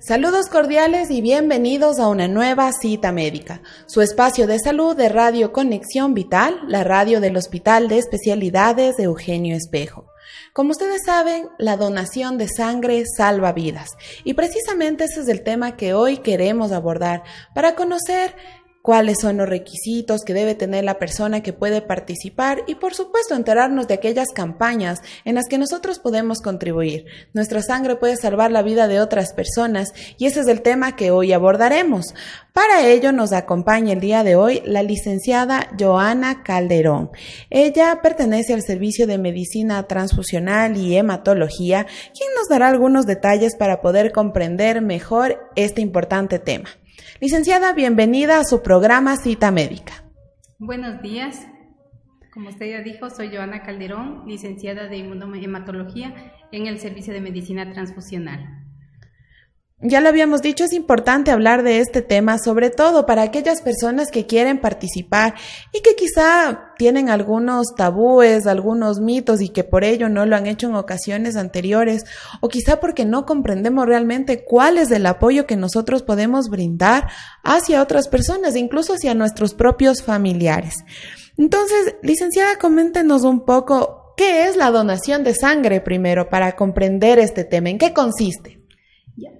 Saludos cordiales y bienvenidos a una nueva cita médica, su espacio de salud de Radio Conexión Vital, la radio del Hospital de Especialidades de Eugenio Espejo. Como ustedes saben, la donación de sangre salva vidas. Y precisamente ese es el tema que hoy queremos abordar para conocer cuáles son los requisitos que debe tener la persona que puede participar y por supuesto enterarnos de aquellas campañas en las que nosotros podemos contribuir. Nuestra sangre puede salvar la vida de otras personas y ese es el tema que hoy abordaremos. Para ello nos acompaña el día de hoy la licenciada Joana Calderón. Ella pertenece al Servicio de Medicina Transfusional y Hematología, quien nos dará algunos detalles para poder comprender mejor este importante tema. Licenciada, bienvenida a su programa Cita Médica. Buenos días. Como usted ya dijo, soy Joana Calderón, licenciada de Inmunohematología en el Servicio de Medicina Transfusional. Ya lo habíamos dicho, es importante hablar de este tema, sobre todo para aquellas personas que quieren participar y que quizá tienen algunos tabúes, algunos mitos y que por ello no lo han hecho en ocasiones anteriores, o quizá porque no comprendemos realmente cuál es el apoyo que nosotros podemos brindar hacia otras personas, incluso hacia nuestros propios familiares. Entonces, licenciada, coméntenos un poco qué es la donación de sangre primero para comprender este tema, en qué consiste.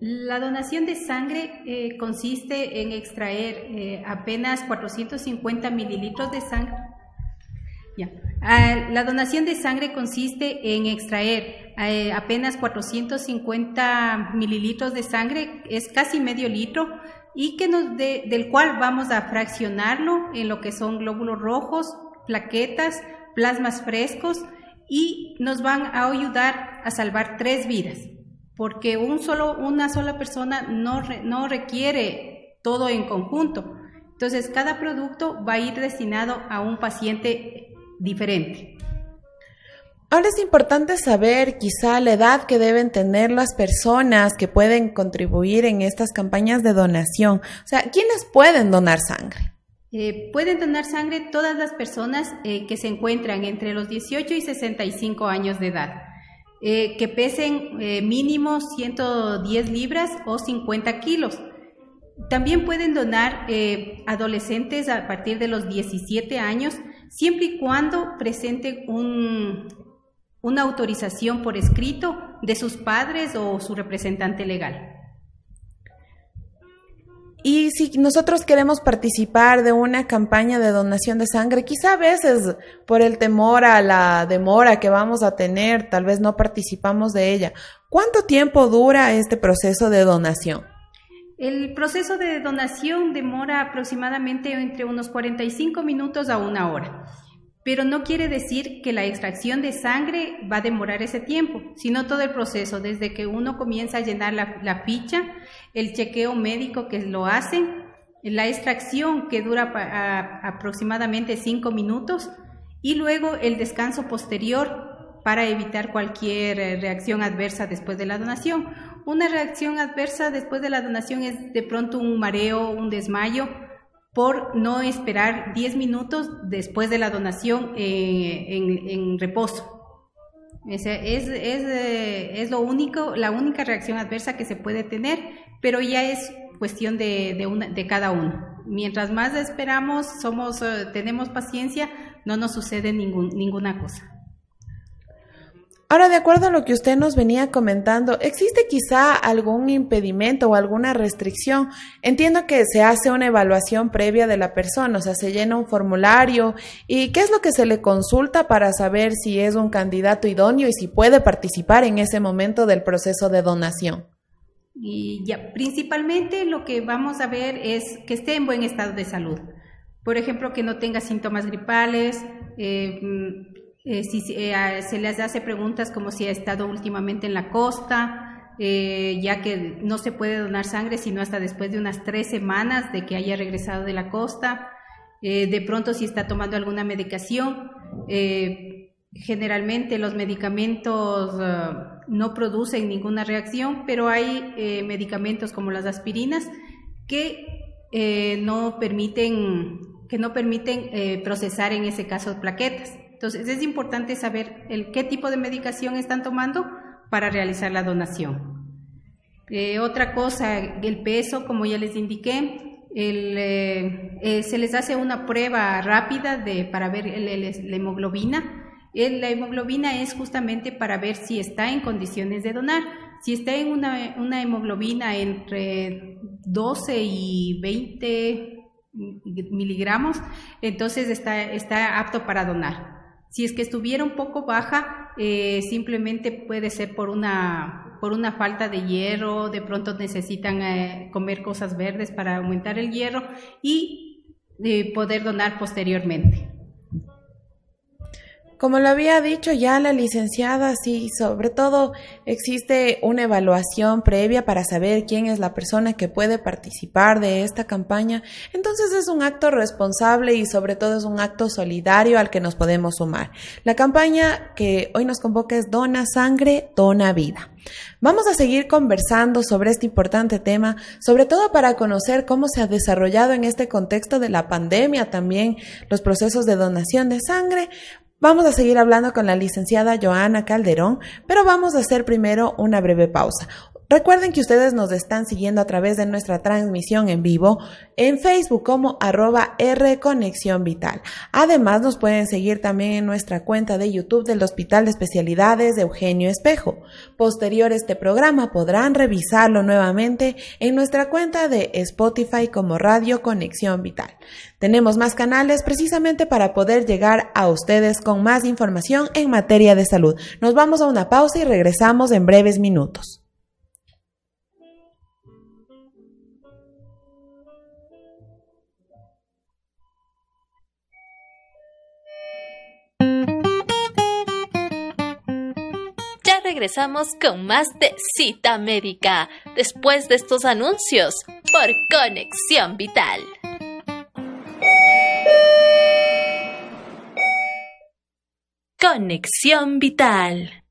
La donación de sangre consiste en extraer eh, apenas 450 mililitros de sangre. La donación de sangre consiste en extraer apenas 450 mililitros de sangre, es casi medio litro, y que nos del cual vamos a fraccionarlo en lo que son glóbulos rojos, plaquetas, plasmas frescos, y nos van a ayudar a salvar tres vidas porque un solo, una sola persona no, no requiere todo en conjunto. Entonces, cada producto va a ir destinado a un paciente diferente. Ahora es importante saber quizá la edad que deben tener las personas que pueden contribuir en estas campañas de donación. O sea, ¿quiénes pueden donar sangre? Eh, pueden donar sangre todas las personas eh, que se encuentran entre los 18 y 65 años de edad. Eh, que pesen eh, mínimo 110 libras o 50 kilos. También pueden donar eh, adolescentes a partir de los 17 años, siempre y cuando presenten una autorización por escrito de sus padres o su representante legal. Y si nosotros queremos participar de una campaña de donación de sangre, quizá a veces por el temor a la demora que vamos a tener, tal vez no participamos de ella. ¿Cuánto tiempo dura este proceso de donación? El proceso de donación demora aproximadamente entre unos 45 minutos a una hora pero no quiere decir que la extracción de sangre va a demorar ese tiempo, sino todo el proceso, desde que uno comienza a llenar la, ficha, el chequeo médico que lo hacen, la extracción que dura aproximadamente cinco minutos y luego el descanso posterior para evitar cualquier eh, reacción adversa después de la donación. Una reacción adversa después de la donación es de pronto un mareo, un desmayo, por no esperar 10 minutos después de la donación eh, en, reposo. Es, es, eh, es, lo único, la única reacción adversa que se puede tener, pero ya es cuestión de, de, cada uno. Mientras más esperamos, somos, eh, tenemos paciencia, no nos sucede ninguna cosa. Ahora, de acuerdo a lo que usted nos venía comentando, ¿existe quizá algún impedimento o alguna restricción? Entiendo que se hace una evaluación previa de la persona, o sea, se llena un formulario y qué es lo que se le consulta para saber si es un candidato idóneo y si puede participar en ese momento del proceso de donación. Y ya, principalmente lo que vamos a ver es que esté en buen estado de salud. Por ejemplo, que no tenga síntomas gripales, eh, eh, si eh, se les hace preguntas como si ha estado últimamente en la costa, ya que no se puede donar sangre sino hasta después de unas tres semanas de que haya regresado de la costa. de pronto si está tomando alguna medicación. generalmente los medicamentos no producen ninguna reacción, pero hay medicamentos como las aspirinas que no permiten que no permiten eh, procesar en ese caso plaquetas. Entonces es importante saber el, qué tipo de medicación están tomando para realizar la donación. Eh, otra cosa, el peso, como ya les indiqué, eh, se les hace una prueba rápida de, para ver la hemoglobina. la hemoglobina es justamente para ver si está en condiciones de donar. Si está en una, hemoglobina entre 12 y 20 miligramos, entonces está apto para donar. Si es que estuviera un poco baja, eh, simplemente puede ser por una, por una falta de hierro, de pronto necesitan eh, comer cosas verdes para aumentar el hierro y eh, poder donar posteriormente. Como lo había dicho ya la licenciada, sí, sobre todo existe una evaluación previa para saber quién es la persona que puede participar de esta campaña. Entonces es un acto responsable y sobre todo es un acto solidario al que nos podemos sumar. La campaña que hoy nos convoca es Dona Sangre, Dona Vida. Vamos a seguir conversando sobre este importante tema, sobre todo para conocer cómo se ha desarrollado en este contexto de la pandemia también los procesos de donación de sangre, Vamos a seguir hablando con la licenciada Joana Calderón, pero vamos a hacer primero una breve pausa. Recuerden que ustedes nos están siguiendo a través de nuestra transmisión en vivo en Facebook como arroba R Conexión Vital. Además nos pueden seguir también en nuestra cuenta de YouTube del Hospital de Especialidades de Eugenio Espejo. Posterior a este programa podrán revisarlo nuevamente en nuestra cuenta de Spotify como Radio Conexión Vital. Tenemos más canales precisamente para poder llegar a ustedes con más información en materia de salud. Nos vamos a una pausa y regresamos en breves minutos. Regresamos con más de cita médica después de estos anuncios por Conexión Vital. Conexión Vital.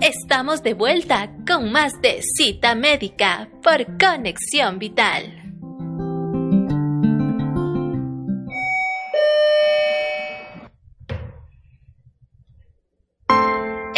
Estamos de vuelta con más de cita médica por Conexión Vital.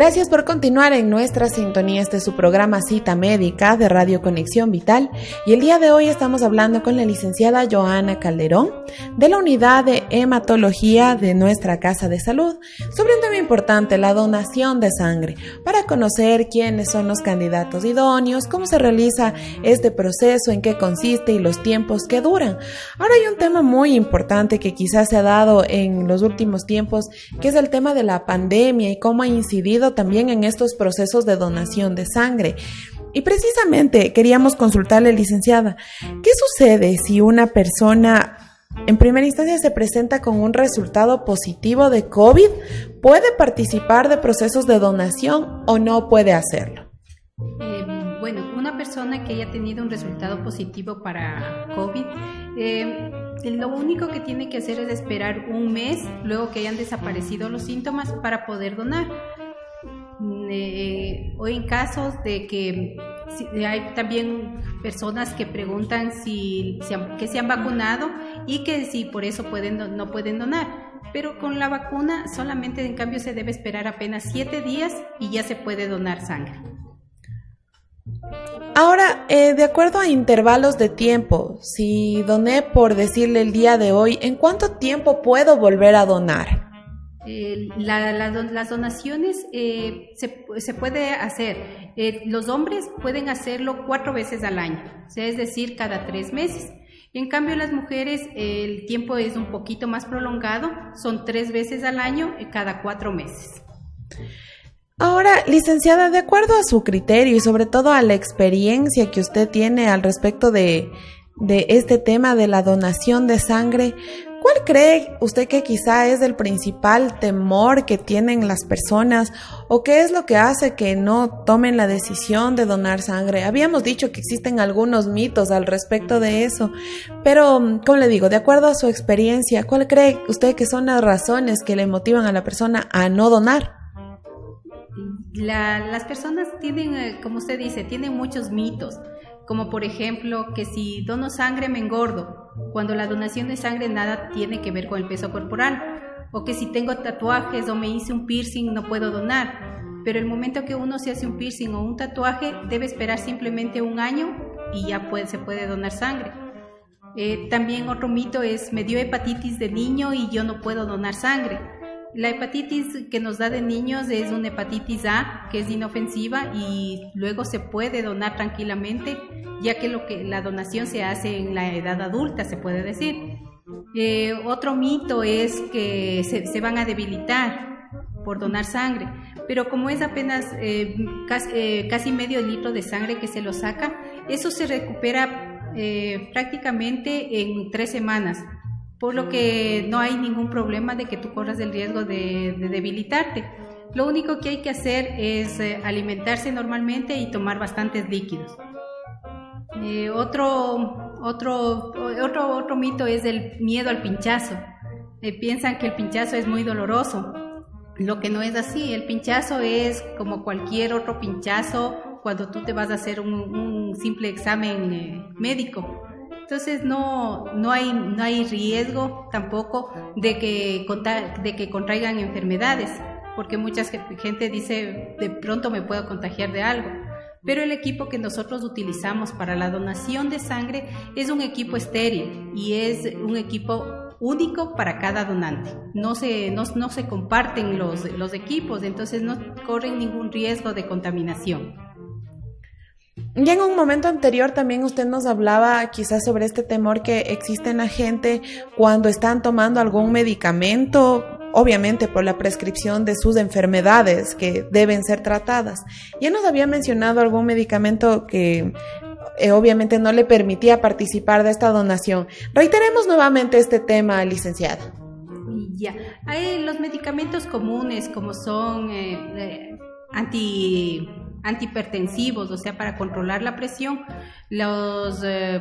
Gracias por continuar en nuestra sintonía. Este su programa Cita Médica de Radio Conexión Vital. Y el día de hoy estamos hablando con la licenciada Joana Calderón de la unidad de hematología de nuestra Casa de Salud sobre un tema importante, la donación de sangre, para conocer quiénes son los candidatos idóneos, cómo se realiza este proceso, en qué consiste y los tiempos que duran. Ahora hay un tema muy importante que quizás se ha dado en los últimos tiempos, que es el tema de la pandemia y cómo ha incidido también en estos procesos de donación de sangre. Y precisamente queríamos consultarle, licenciada, ¿qué sucede si una persona en primera instancia se presenta con un resultado positivo de COVID? ¿Puede participar de procesos de donación o no puede hacerlo? Eh, bueno, una persona que haya tenido un resultado positivo para COVID, eh, lo único que tiene que hacer es esperar un mes luego que hayan desaparecido los síntomas para poder donar. Eh, o en casos de que hay también personas que preguntan si, que se han vacunado y que si por eso pueden no pueden donar. pero con la vacuna solamente en cambio se debe esperar apenas siete días y ya se puede donar sangre. Ahora, eh, de acuerdo a intervalos de tiempo, si doné por decirle el día de hoy, ¿en cuánto tiempo puedo volver a donar? Las donaciones eh, se, se, puede hacer. Eh, los hombres pueden hacerlo cuatro veces al año, es decir, cada tres meses. En cambio, las mujeres el tiempo es un poquito más prolongado, son tres veces al año, cada cuatro meses. Ahora, licenciada, de acuerdo a su criterio y sobre todo a la experiencia que usted tiene al respecto de, de este tema de la donación de sangre, ¿cuál cree usted que quizá es el principal temor que tienen las personas o qué es lo que hace que no tomen la decisión de donar sangre? Habíamos dicho que existen algunos mitos al respecto de eso, pero, como le digo, de acuerdo a su experiencia, ¿cuál cree usted que son las razones que le motivan a la persona a no donar? las personas tienen, eh, como usted dice, tienen muchos mitos, como por ejemplo que si dono sangre me engordo, cuando la donación de sangre nada tiene que ver con el peso corporal, o que si tengo tatuajes o me hice un piercing no puedo donar, pero el momento que uno se hace un piercing o un tatuaje debe esperar simplemente un año y ya se puede donar sangre. Eh, también otro mito es me dio hepatitis de niño y yo no puedo donar sangre. La hepatitis que nos da de niños es una hepatitis A, que es inofensiva y luego se puede donar tranquilamente, ya que, lo que la donación se hace en la edad adulta, se puede decir. Eh, otro mito es que se, van a debilitar por donar sangre, pero como es apenas eh, eh, casi, medio litro de sangre que se lo saca, eso se recupera prácticamente en tres semanas por lo que no hay ningún problema de que tú corras el riesgo de, debilitarte. Lo único que hay que hacer es eh, alimentarse normalmente y tomar bastantes líquidos. Eh, otro, otro, otro, otro mito es el miedo al pinchazo. Eh, piensan que el pinchazo es muy doloroso. Lo que no es así, el pinchazo es como cualquier otro pinchazo cuando tú te vas a hacer un, simple examen médico. Entonces no, no, hay, no hay riesgo tampoco de que, de que contraigan enfermedades, porque mucha gente dice, de pronto me puedo contagiar de algo. Pero el equipo que nosotros utilizamos para la donación de sangre es un equipo estéril y es un equipo único para cada donante. No se, no, no se comparten los, los equipos, entonces no corren ningún riesgo de contaminación. Ya en un momento anterior también usted nos hablaba quizás sobre este temor que existe en la gente cuando están tomando algún medicamento, obviamente por la prescripción de sus enfermedades que deben ser tratadas. Ya nos había mencionado algún medicamento que eh, obviamente no le permitía participar de esta donación. Reiteremos nuevamente este tema, licenciada. Ya, hay los medicamentos comunes como son eh, eh, anti antihipertensivos, o sea, para controlar la presión, los eh,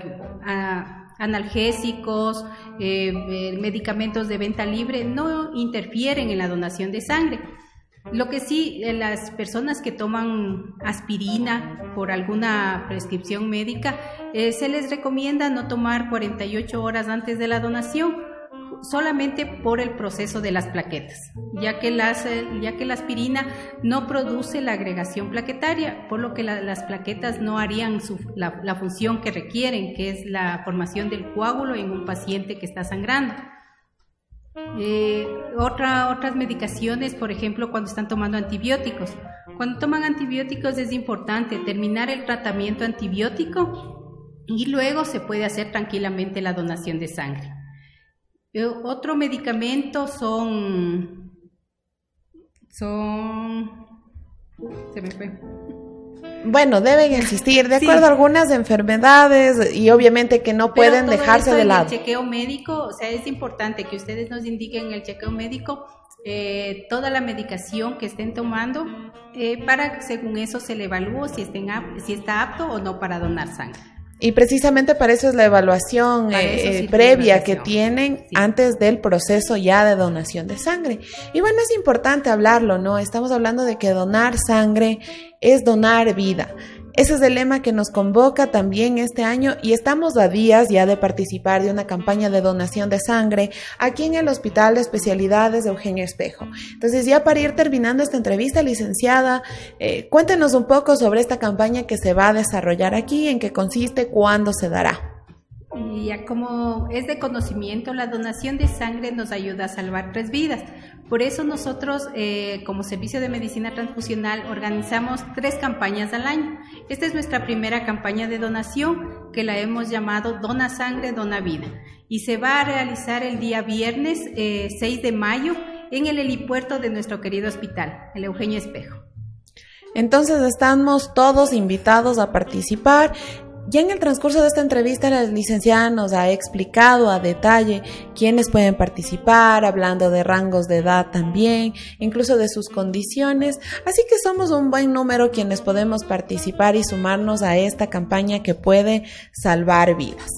analgésicos, eh, eh, medicamentos de venta libre no interfieren en la donación de sangre. Lo que sí, las personas que toman aspirina por alguna prescripción médica, se les recomienda no tomar 48 horas antes de la donación solamente por el proceso de las plaquetas, ya que, eh, ya que la aspirina no produce la agregación plaquetaria, por lo que las plaquetas no harían la, función que requieren, que es la formación del coágulo en un paciente que está sangrando. Eh, otra, otras medicaciones, por ejemplo, cuando están tomando antibióticos. Cuando toman antibióticos es importante terminar el tratamiento antibiótico y luego se puede hacer tranquilamente la donación de sangre. Eh, otro medicamento son, son, se me fue. Bueno, deben existir de acuerdo a algunas enfermedades y obviamente que no pueden dejarse de lado. El chequeo médico, o sea, es importante que ustedes nos indiquen en el chequeo médico eh, toda la medicación que estén tomando eh, para que según eso se le evalúe si, estén, si está apto o no para donar sangre. Y precisamente para eso es la evaluación eh, previa que tienen antes del proceso ya de donación de sangre. Y bueno, es importante hablarlo, ¿no? Estamos hablando de que donar sangre es donar vida. Ese es el lema que nos convoca también este año y estamos a días ya de participar de una campaña de donación de sangre aquí en el Hospital de Especialidades de Eugenio Espejo. Entonces ya para ir terminando esta entrevista, licenciada, eh, cuéntenos un poco sobre esta campaña que se va a desarrollar aquí, en qué consiste, cuándo se dará. Y ya como es de conocimiento, la donación de sangre nos ayuda a salvar tres vidas. Por eso nosotros, eh, como Servicio de Medicina Transfusional, organizamos tres campañas al año. Esta es nuestra primera campaña de donación, que la hemos llamado Dona Sangre, Dona Vida. Y se va a realizar el día viernes 6 eh, de mayo en el helipuerto de nuestro querido hospital, el Eugenio Espejo. Entonces estamos todos invitados a participar. Ya en el transcurso de esta entrevista la licenciada nos ha explicado a detalle quiénes pueden participar, hablando de rangos de edad también, incluso de sus condiciones, así que somos un buen número quienes podemos participar y sumarnos a esta campaña que puede salvar vidas.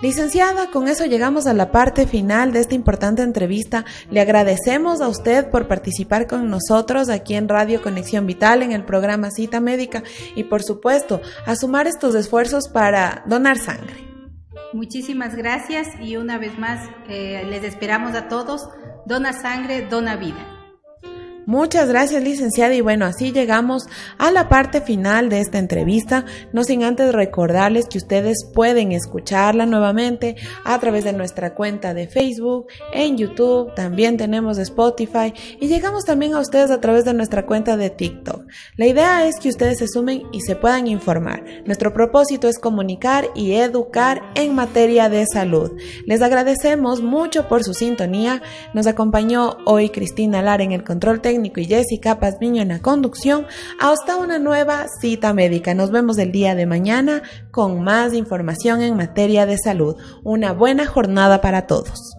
Licenciada, con eso llegamos a la parte final de esta importante entrevista. Le agradecemos a usted por participar con nosotros aquí en Radio Conexión Vital en el programa Cita Médica y por supuesto a sumar estos esfuerzos donar sangre. Muchísimas gracias y una vez más eh, les esperamos a todos. Dona sangre, dona vida. Muchas gracias, licenciada. Y bueno, así llegamos a la parte final de esta entrevista. No sin antes recordarles que ustedes pueden escucharla nuevamente a través de nuestra cuenta de Facebook, en YouTube, también tenemos Spotify y llegamos también a ustedes a través de nuestra cuenta de TikTok. La idea es que ustedes se sumen y se puedan informar. Nuestro propósito es comunicar y educar en materia de salud. Les agradecemos mucho por su sintonía. Nos acompañó hoy Cristina Lara en el control técnico y Jessica Pazmiño en la conducción, hasta una nueva cita médica. Nos vemos el día de mañana con más información en materia de salud. Una buena jornada para todos.